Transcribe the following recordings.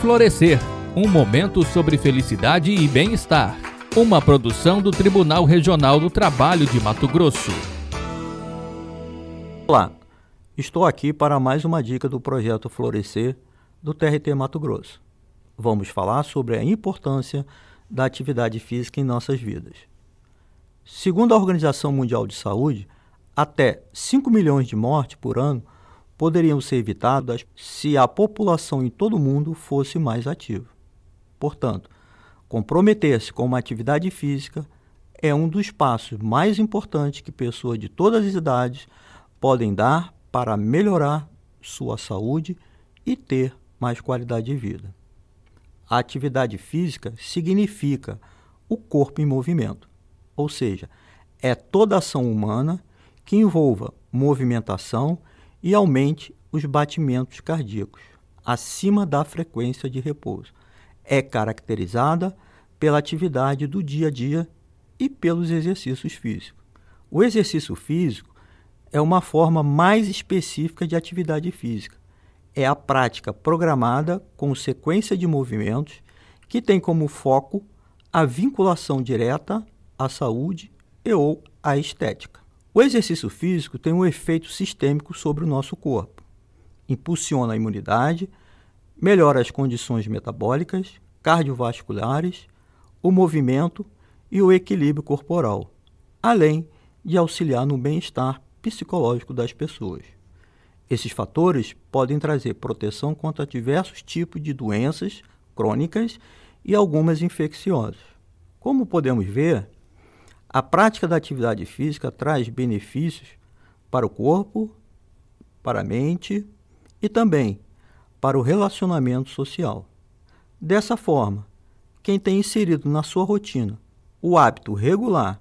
Florescer um momento sobre felicidade e bem-estar. Uma produção do Tribunal Regional do Trabalho de Mato Grosso. Olá, estou aqui para mais uma dica do projeto Florescer do TRT Mato Grosso. Vamos falar sobre a importância da atividade física em nossas vidas. Segundo a Organização Mundial de Saúde, até 5 milhões de mortes por ano poderiam ser evitadas se a população em todo o mundo fosse mais ativa. Portanto, comprometer-se com uma atividade física é um dos passos mais importantes que pessoas de todas as idades podem dar para melhorar sua saúde e ter mais qualidade de vida. A atividade física significa o corpo em movimento, ou seja, é toda ação humana que envolva movimentação e aumente os batimentos cardíacos acima da frequência de repouso. É caracterizada pela atividade do dia a dia e pelos exercícios físicos. O exercício físico é uma forma mais específica de atividade física. É a prática programada com sequência de movimentos que tem como foco a vinculação direta à saúde e ou à estética. O exercício físico tem um efeito sistêmico sobre o nosso corpo. Impulsiona a imunidade, melhora as condições metabólicas, cardiovasculares, o movimento e o equilíbrio corporal, além de auxiliar no bem-estar psicológico das pessoas. Esses fatores podem trazer proteção contra diversos tipos de doenças crônicas e algumas infecciosas. Como podemos ver, a prática da atividade física traz benefícios para o corpo, para a mente e também para o relacionamento social. Dessa forma, quem tem inserido na sua rotina o hábito regular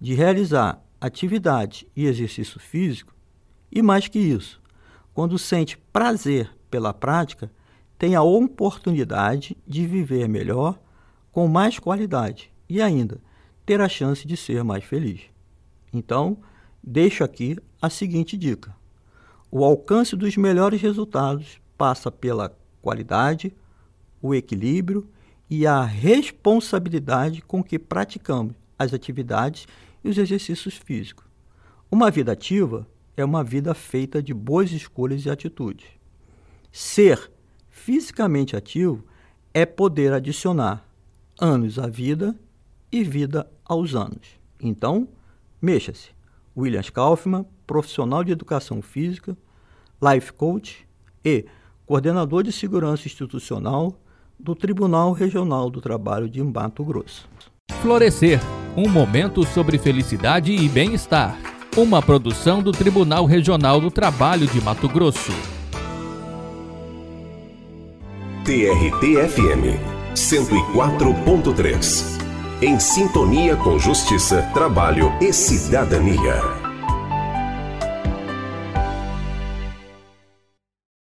de realizar atividade e exercício físico, e mais que isso, quando sente prazer pela prática, tem a oportunidade de viver melhor, com mais qualidade e ainda ter a chance de ser mais feliz. Então, deixo aqui a seguinte dica: o alcance dos melhores resultados passa pela qualidade, o equilíbrio e a responsabilidade com que praticamos as atividades e os exercícios físicos. Uma vida ativa é uma vida feita de boas escolhas e atitudes. Ser fisicamente ativo é poder adicionar anos à vida e vida aos anos. Então, mexa-se. Williams Kaufmann, profissional de educação física, life coach e coordenador de segurança institucional do Tribunal Regional do Trabalho de Mato Grosso. Florescer, um momento sobre felicidade e bem-estar. Uma produção do Tribunal Regional do Trabalho de Mato Grosso. TRT-FM 104.3 em sintonia com justiça, trabalho e cidadania.